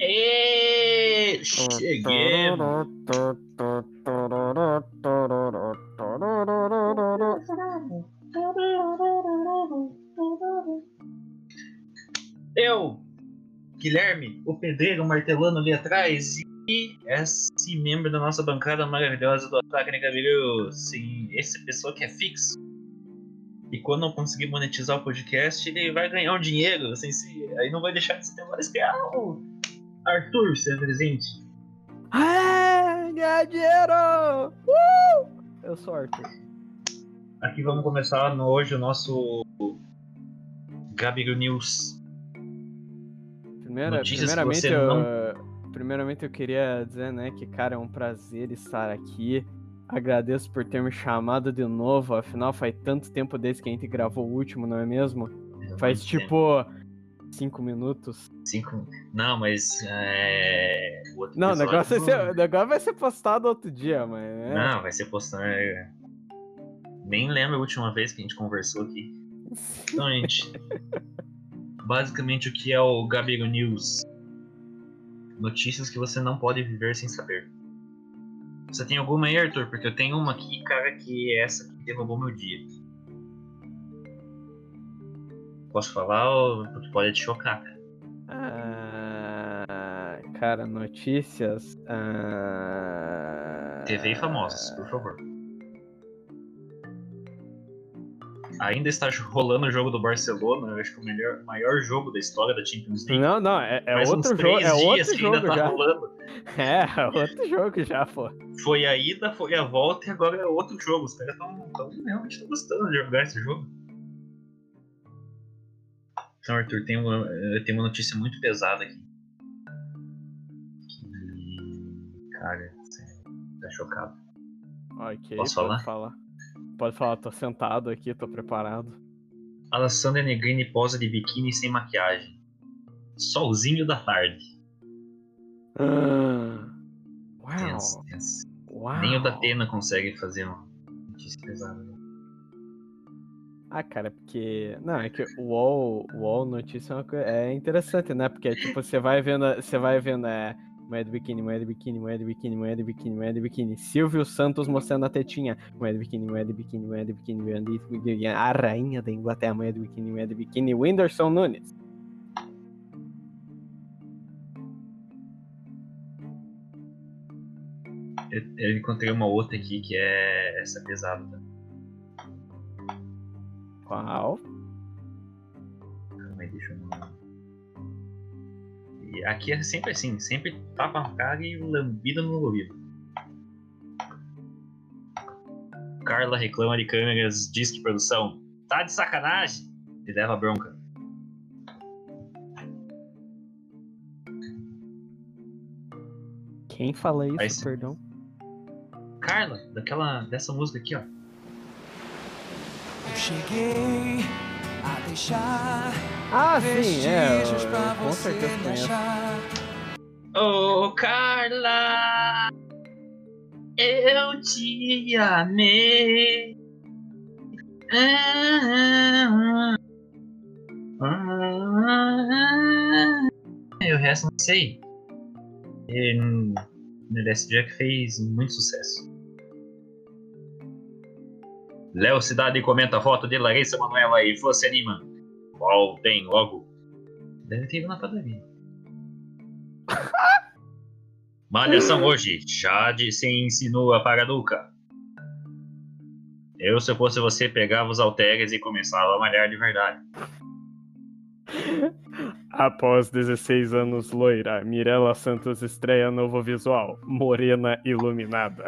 E cheguemos. Eu, Guilherme, o pedreiro martelando ali atrás e esse membro da nossa bancada maravilhosa do Ataque Negaviru. Sim, esse pessoa que é fixo. E quando não conseguir monetizar o podcast, ele vai ganhar um dinheiro. Assim, se, aí não vai deixar de ser o Arthur se presente. Ah, ganhar dinheiro! Uh! Eu sou o Arthur. Aqui vamos começar no, hoje o nosso Gabiru News. Primeira, primeiramente, eu, não- primeiramente eu queria dizer, né, que, cara, é um prazer estar aqui. Agradeço por ter me chamado de novo, afinal faz tanto tempo desde que a gente gravou o último, não é mesmo? Faz tipo cinco minutos. Cinco. Não, mas. É... o outro Não, o negócio, vai não- ser, o negócio vai ser postado outro dia, mas. né? Não, vai ser postado. é. Nem lembro a última vez que a gente conversou aqui. Então, gente. basicamente, o que é o Gabiru News? Notícias que você não pode viver sem saber. Você tem alguma aí, Arthur? Porque eu tenho uma aqui, cara, que é essa que derrubou meu dia. Posso falar ou tu pode te chocar, cara? Ah, cara, notícias. Ah... TV e famosos, por favor. Ainda está rolando o jogo do Barcelona, eu acho que é o melhor, maior jogo da história da Champions League. Não, não, é, é outro jogo. três É outro que jogo ainda tá já. rolando. É, é outro jogo já, pô. Foi a ida, foi a volta e agora é outro jogo. Os caras estão realmente tão gostando de jogar esse jogo. Então, Arthur, tem uma, eu tenho uma notícia muito pesada aqui. Que. Cara, você tá chocado. Ok, Posso falar? falar. Pode falar, tô sentado aqui, tô preparado. Alessandra Negrini posa de biquíni sem maquiagem. Solzinho da tarde. Ah, Uau! Uau! Nem o da Atena consegue fazer uma notícia pesada. Ah, cara, porque. Não, é que o UOL, o UOL notícia é, uma é interessante, né? Porque, tipo, você vai vendo. Você vai vendo. É, moeda de biquíni, moeda de biquíni, moeda de biquíni, moeda de biquíni, moeda de biquíni. Silvio Santos mostrando a tetinha. Moeda de biquíni, moeda de biquíni, moeda de biquíni. A rainha da Inglaterra, moeda de biquíni, moeda de biquíni. Whindersson Nunes. Eu, eu encontrei uma outra aqui que é essa pesada. também. Qual? Calma aí, deixa eu. E aqui é sempre assim, sempre tapa na cara e lambida no ouvido. Carla reclama de câmeras, diz que produção tá de sacanagem e leva bronca. Quem fala isso, Aí perdão? Carla, daquela dessa música aqui, ó. Eu cheguei a deixar Ah, sim, é. eu- Com você certeza conheço. Ô Carla, eu te amei. Ah, ah, ah. O resto não sei. E, hum, Merece Jack fez muito sucesso. Léo Cidade comenta a foto de Larissa Manoela e você anima. Qual tem logo? Deve ter ido na padaria. Malhação hoje. Jade se insinua para Duca. Eu, se fosse você, pegava os halteres e começava a malhar de verdade. Após 16 anos loira, Mirella Santos estreia novo visual, morena iluminada.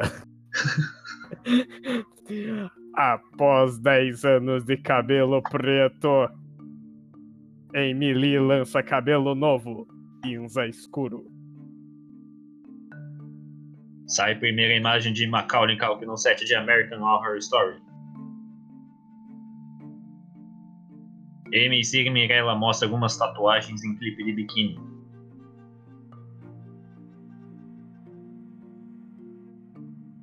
Após 10 anos de cabelo preto, Emily lança cabelo novo, cinza escuro. Sai primeira imagem de Macaulay Culkin no set de American Horror Story. MC Mirella mostra algumas tatuagens em clipe de biquíni.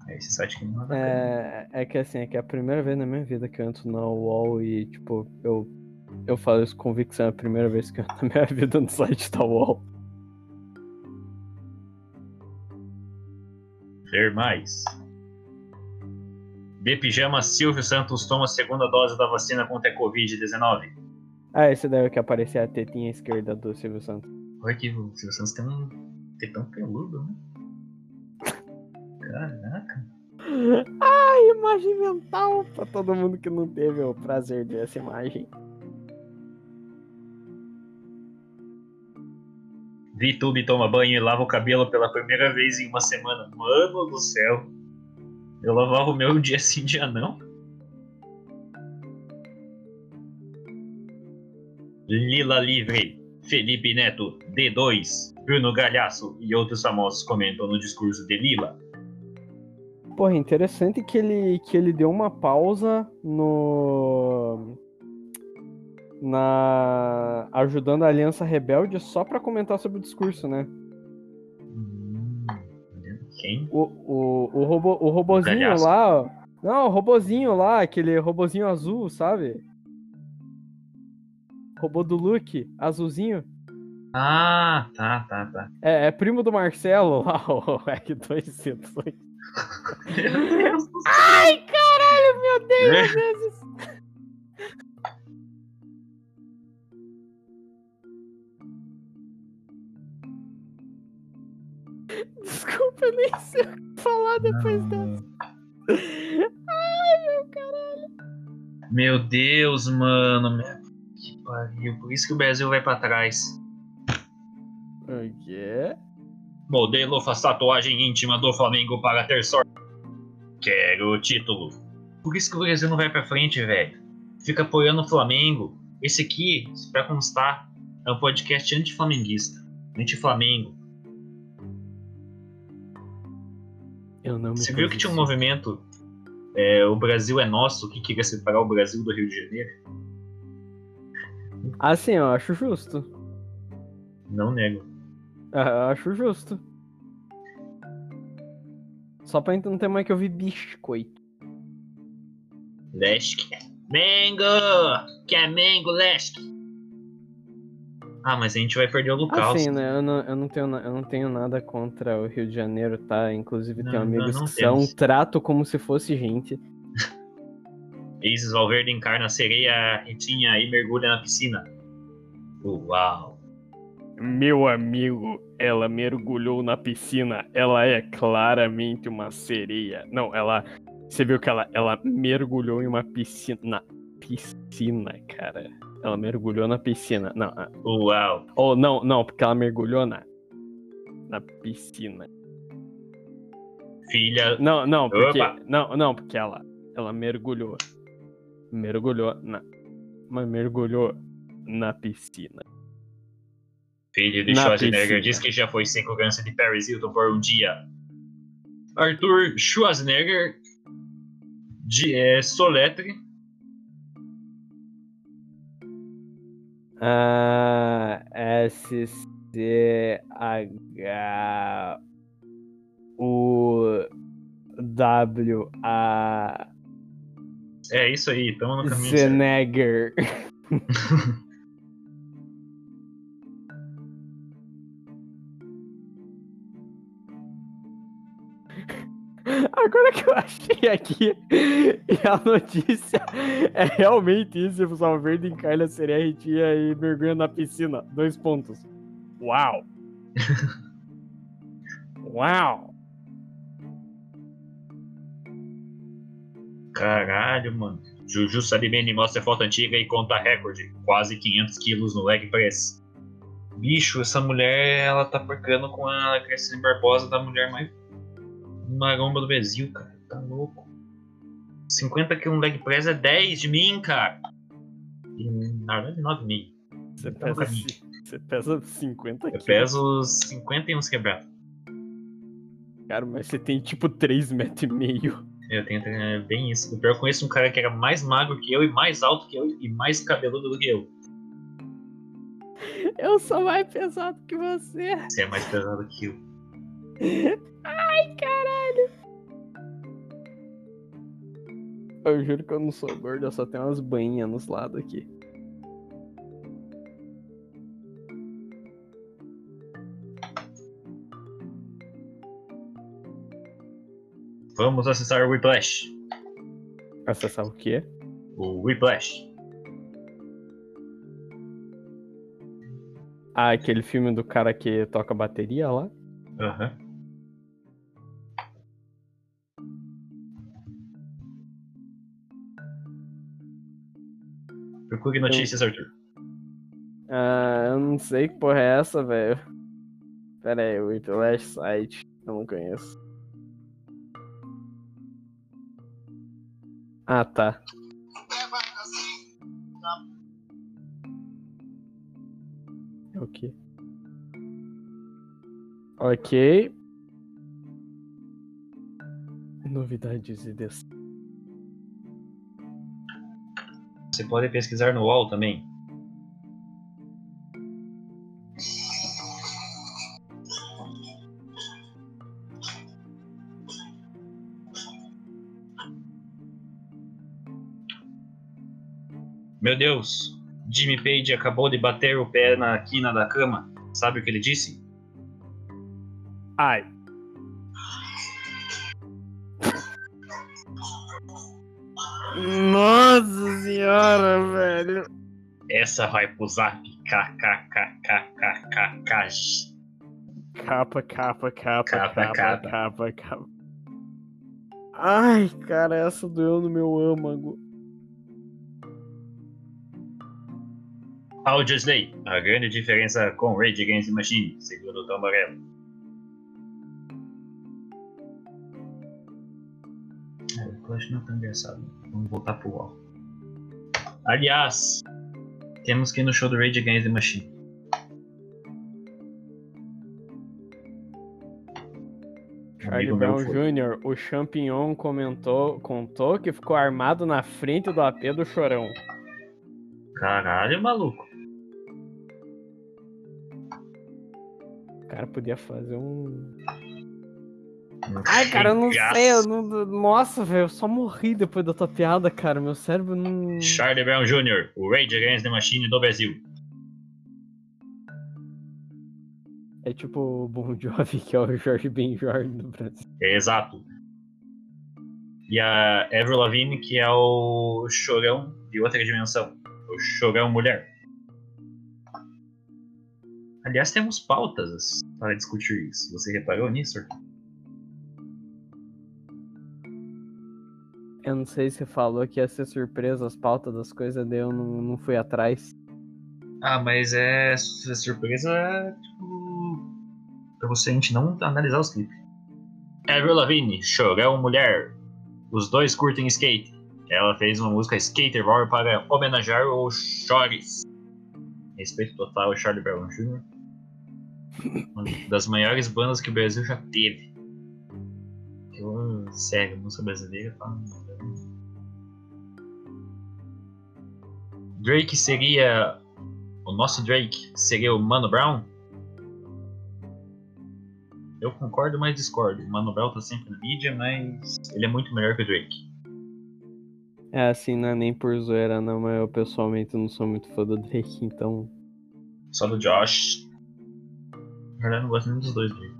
É esse site que não É, é que assim, é que é a primeira vez na minha vida que eu entro na UOL e, tipo, eu Eu falo isso com convicção, é a primeira vez que eu na minha vida no site da UOL. Ver mais. De pijama, Silvio Santos toma a segunda dose da vacina contra a Covid-19. Ah, esse daí é o que aparecia a tetinha esquerda do Silvio Santos. Olha que o Silvio Santos tem um tetão peludo, né? Caraca. Ai, imagem mental pra todo mundo que não teve o prazer de ver essa imagem. VTube toma banho e lava o cabelo pela primeira vez em uma semana. Mano do céu. Eu lavava o meu dia sim, dia não. Lila Livre, Felipe Neto, D2, Bruno Galhaço e outros famosos comentam no discurso de Lila. Porra, interessante que ele, que ele deu uma pausa no. Na. ajudando a Aliança Rebelde só pra comentar sobre o discurso, né? Quem? O, o, o, robô, o robozinho Galhaço. lá, ó. Não, o robozinho lá, aquele robozinho azul, sabe? Robô do Luke, azulzinho. Ah, tá, tá, tá. É, é primo do Marcelo lá, o R2C2. Meu Deus do céu. Ai, caralho, meu Deus, às vezes. Desculpa, eu sei o que falar depois dessa. Ai, meu caralho. Meu Deus, mano. Que pariu. Por isso que o Brasil vai pra trás. O quê? Modelo faz tatuagem íntima do Flamengo para ter sorte. Quero o título. Por isso que o Brasil não vai pra frente, velho. Fica apoiando o Flamengo. Esse aqui, pra constar, é um podcast anti-flamenguista. Anti-Flamengo. Eu não me Você viu que tinha um movimento é, O Brasil é Nosso que queria separar o Brasil do Rio de Janeiro? Ah, sim, eu acho justo. Não nego. Ah, Eu acho justo. Só pra não ter mais que ouvir biscoito. Lesk. Mengo! Que é Mengo, Lesk! Ah, mas a gente vai perder o Lucas. Assim, né? Eu não, eu, não tenho, eu não tenho nada contra o Rio de Janeiro, tá? Inclusive, Não, tenho amigos não, não que são, temos. trato como se fosse gente. Isis Valverde encarna a sereia Ritinha e mergulha na piscina. Uau! Meu amigo, ela mergulhou na piscina. Ela é claramente uma sereia. Não, ela. Você viu que ela, ela mergulhou em uma piscina. Na piscina, cara. Ela mergulhou na piscina. Não, Uau! ou não, não, porque ela mergulhou na. Na piscina. Filha. Não, não, porque. Opa. Não, não, porque ela. Ela mergulhou. Mergulhou na. Mas mergulhou na piscina. Filho de Na Schwarzenegger piscina. diz que já foi segurança de Paris Hilton por um dia. Arthur Schwarzenegger de é, Soletre. Ah, S C H U W A É isso aí, estamos no caminho certo. Agora que eu achei aqui, e a notícia é realmente isso: o Sal Verde encarna sereia retia e mergulha na piscina. Dois pontos. Uau! Uau! Caralho, mano. Juju Salimene mostra foto antiga e conta recorde. Quase 500 quilos no leg press. Bicho, essa mulher, ela tá porcando com a Cristina Barbosa da mulher mais maromba do Brasil, cara. Tá louco. 50 quilos no leg press é 10 de mim, cara. E, na verdade, 9,5. Você Tá no pesa, você pesa 50 Eu quilos. peso 50 e uns quebrados. Cara, mas você tem tipo 3 metros e meio. Eu tenho é, bem isso. O pior, eu conheço um cara que era mais magro que eu e mais alto que eu e mais cabeludo do que eu. Eu sou mais pesado que você. Você é mais pesado que eu. Ai, caralho. Eu juro que eu não sou gordo, eu só tenho umas banhinhas nos lados aqui. Vamos acessar o Whiplash. Acessar o quê? O Whiplash. Ah, aquele filme do cara que toca bateria lá? Aham. Uhum. Procure notícias, Arthur. Ah, eu não sei que porra é essa, velho. Pera aí, o Whiplash Site. Eu não conheço. Ah, tá. É o quê? Ok. Novidades e des... Você pode pesquisar no UOL também. Meu Deus, Jimmy Page acabou de bater o pé na quina da cama. Sabe o que ele disse? Ai. Nossa senhora, velho. Essa vai pro zap. KKKKKK. Capa, capa, capa, Capa, capa, capa. capa. Ai, cara, essa doeu no meu âmago. Audio Slay, a grande diferença com Rage Against the Machine, segundo o Tom Morello. É, eu acho que não é tão engraçado. Vamos voltar pro UOL. Aliás, temos que ir no show do Rage Against the Machine. Charlie Brown. Jr., o Champignon comentou, contou que ficou armado na frente do AP do Chorão. Caralho, maluco. O cara podia fazer um. Ai, cara, eu não sei. Eu não... Nossa, velho, eu só morri depois da tua piada, cara. Meu cérebro não. Charlie Brown Jr., o Rage Against the Machine do Brasil. É tipo o Bon Jovi, que é o Jorge Ben Jorge do Brasil. Exato. E a Avril Lavigne, que é o chorão de outra dimensão. O chorão mulher. Aliás, temos pautas para discutir isso. Você reparou nisso? Arthur? Eu não sei se você falou que ia ser surpresa as pautas das coisas, daí eu não, não fui atrás. Ah, mas é su- surpresa, tipo, pra você a gente não analisar os clipes. Avril Lavigne, chorão mulher. Os dois curtem skate. Ela fez uma música Skater War para homenagear o Chores. Respeito total ao Charlie Brown Jr. Uma das maiores bandas que o Brasil já teve. Eu, sério, música brasileira tá. Drake seria. O nosso Drake seria o Mano Brown? Eu concordo, mas discordo. O Mano Brown tá sempre na mídia, mas ele é muito melhor que o Drake. É assim, não é nem por zoeira, não, mas eu pessoalmente não sou muito fã do Drake, então. Só do Josh. Na verdade, eu não gosto nem dos dois Drake.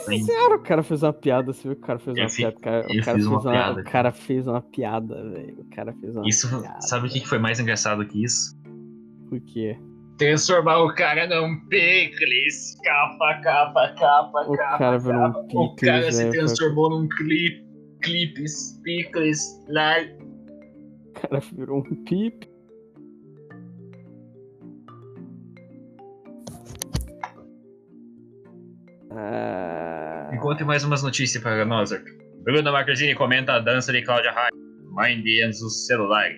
Senhora, o cara fez uma piada, você viu que o cara fez uma piada? O cara, o fez uma piada, o cara fez uma piada, velho. O cara fez uma Isso, piada. sabe o que foi mais engraçado que isso? Por quê? Transformar o cara num picles. Capa, capa, capa, O capa. cara virou um capa. O cara picles, se né? transformou num clipe. Clipes, picles, lá. O cara virou um pip. Ah, conte mais umas notícias para nós, Arthur. Bruna Marquezine comenta a dança de Cláudia Raia. Mind Enzo celular.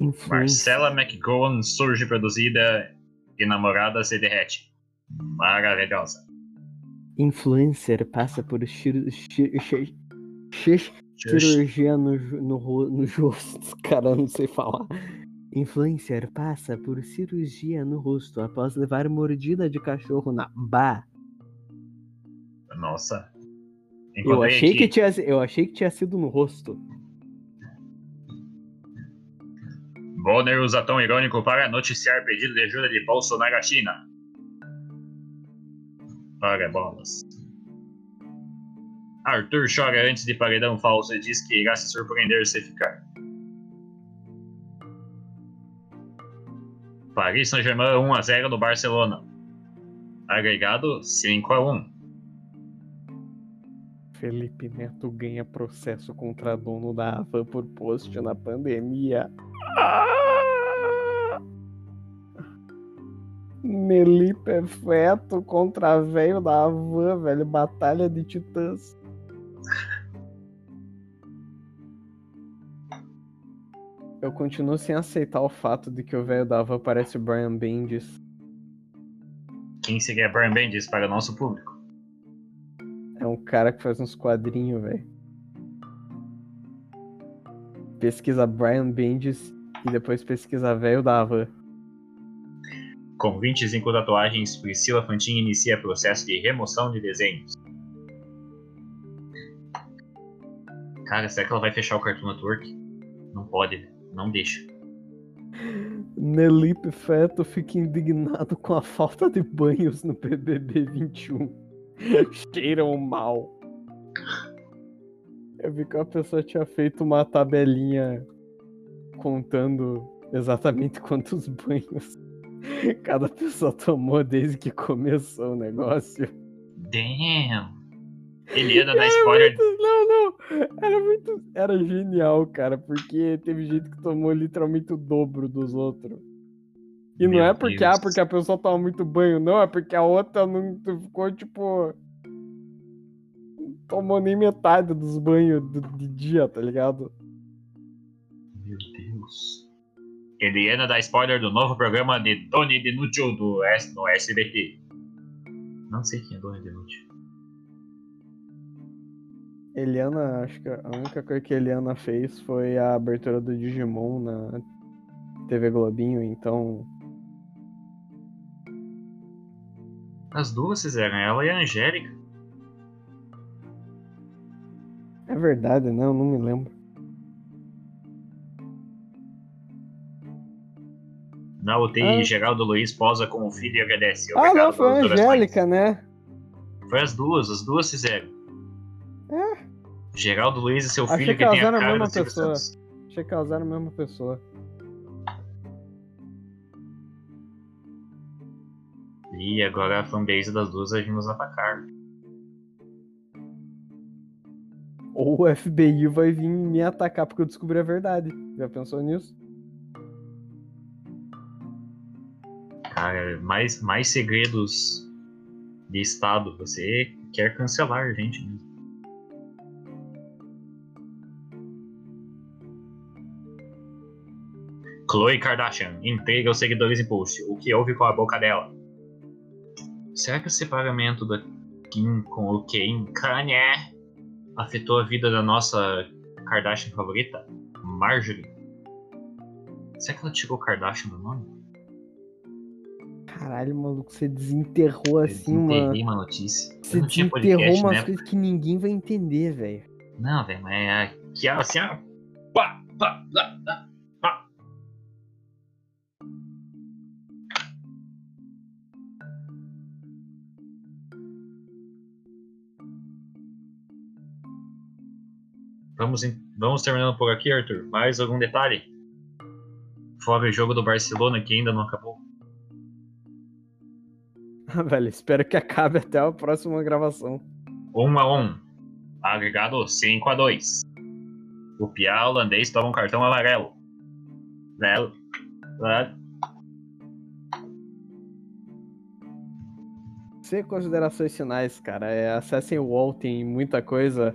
influência. Marcela McGowan surge produzida e namorada se derrete. Maravilhosa. Influencer passa por ci- ci- ci- cirurgia no, no, no rosto. Cara, não sei falar. Influencer passa por cirurgia no rosto após levar mordida de cachorro na ba. Nossa. Eu achei, aqui. que tinha, eu achei que tinha sido no rosto. Bonner usa tom irônico para noticiar pedido de ajuda de Bolsonaro à China. Ora bolas. Arthur chora antes de paredão falso e diz que irá se surpreender se ficar. Paris Saint-Germain 1x0 no Barcelona. Agregado 5x1. Felipe Neto ganha processo contra dono da Havan por post na pandemia. Ah! Nelipe Feto contra velho da Havan, velho. Batalha de titãs. Eu continuo sem aceitar o fato de que o velho da Havan parece o Brian Bendis. Quem seria Brian Bendis para o nosso público? Cara que faz uns quadrinhos, velho. Pesquisa Brian Bendis e depois pesquisa velho da Havan. Com 25 tatuagens, Priscila Fantin inicia processo de remoção de desenhos. Cara, será que ela vai fechar o Cartoon Network? Não pode, não deixa. Nelipe Feto fica indignado com a falta de banhos no BBB 21. Cheiram mal. Eu vi que a pessoa tinha feito uma tabelinha contando exatamente quantos banhos cada pessoa tomou desde que começou o negócio. Damn! Eliana dá spoiler. Muito- não, não. Era muito. Era genial, cara, porque teve gente que tomou literalmente o dobro dos outros. E não Meu é porque, Deus. ah, porque a pessoa toma muito banho, não, é porque a outra não ficou, tipo. não Tomou nem metade dos banhos do, de dia, tá ligado? Meu Deus. Eliana dá spoiler do novo programa de Tony Denútil do S no SBT. Não sei quem é Tony Denútil. Eliana, acho que a única coisa que a Eliana fez foi a abertura do Digimon na TV Globinho, então. As duas fizeram, ela e a Angélica. É verdade, não, não me lembro. Na UTI, Ah. Geraldo Luiz posa com o filho e agradece. Ah, Obrigado não, foi a. Angélica, né? Foi as duas, as duas fizeram. É? Geraldo Luiz e seu Achei filho que que, tem a eram a cara mesma pessoa. Achei que elas eram a mesma pessoa. E agora a fanbase das duas vai vir nos atacar. Ou o FBI vai vir me atacar porque eu descobri a verdade. Já pensou nisso? Cara, mais, mais segredos de Estado. Você quer cancelar a gente mesmo. Khloe Kardashian entrega aos seguidores em post. O que houve com a boca dela? Será que o separamento da Kim com o Kim Kanye afetou a vida da nossa Kardashian favorita? Marjorie? Será que ela tirou Kardashian do nome? Caralho, maluco, você desenterrou assim Eu uma. desenterrei uma notícia. Você desenterrou umas né? coisas que ninguém vai entender, velho. Não, velho, mas é aqui assim, ó. Pá, pá, pá, pá. Vamos, vamos terminando por aqui, Arthur. Mais algum detalhe? Fora o jogo do Barcelona que ainda não acabou. Ah, velho, espero que acabe até a próxima gravação. 1 a 1 Agregado 5 a 2 O Pia holandês toma um cartão amarelo. Lelo. Sem considerações finais, cara, é, acessem o UOL, tem muita coisa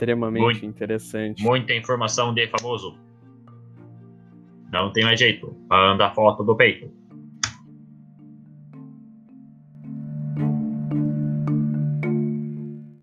extremamente Muito. interessante. Muita informação de famoso. Não tem mais jeito. Manda a foto do peito.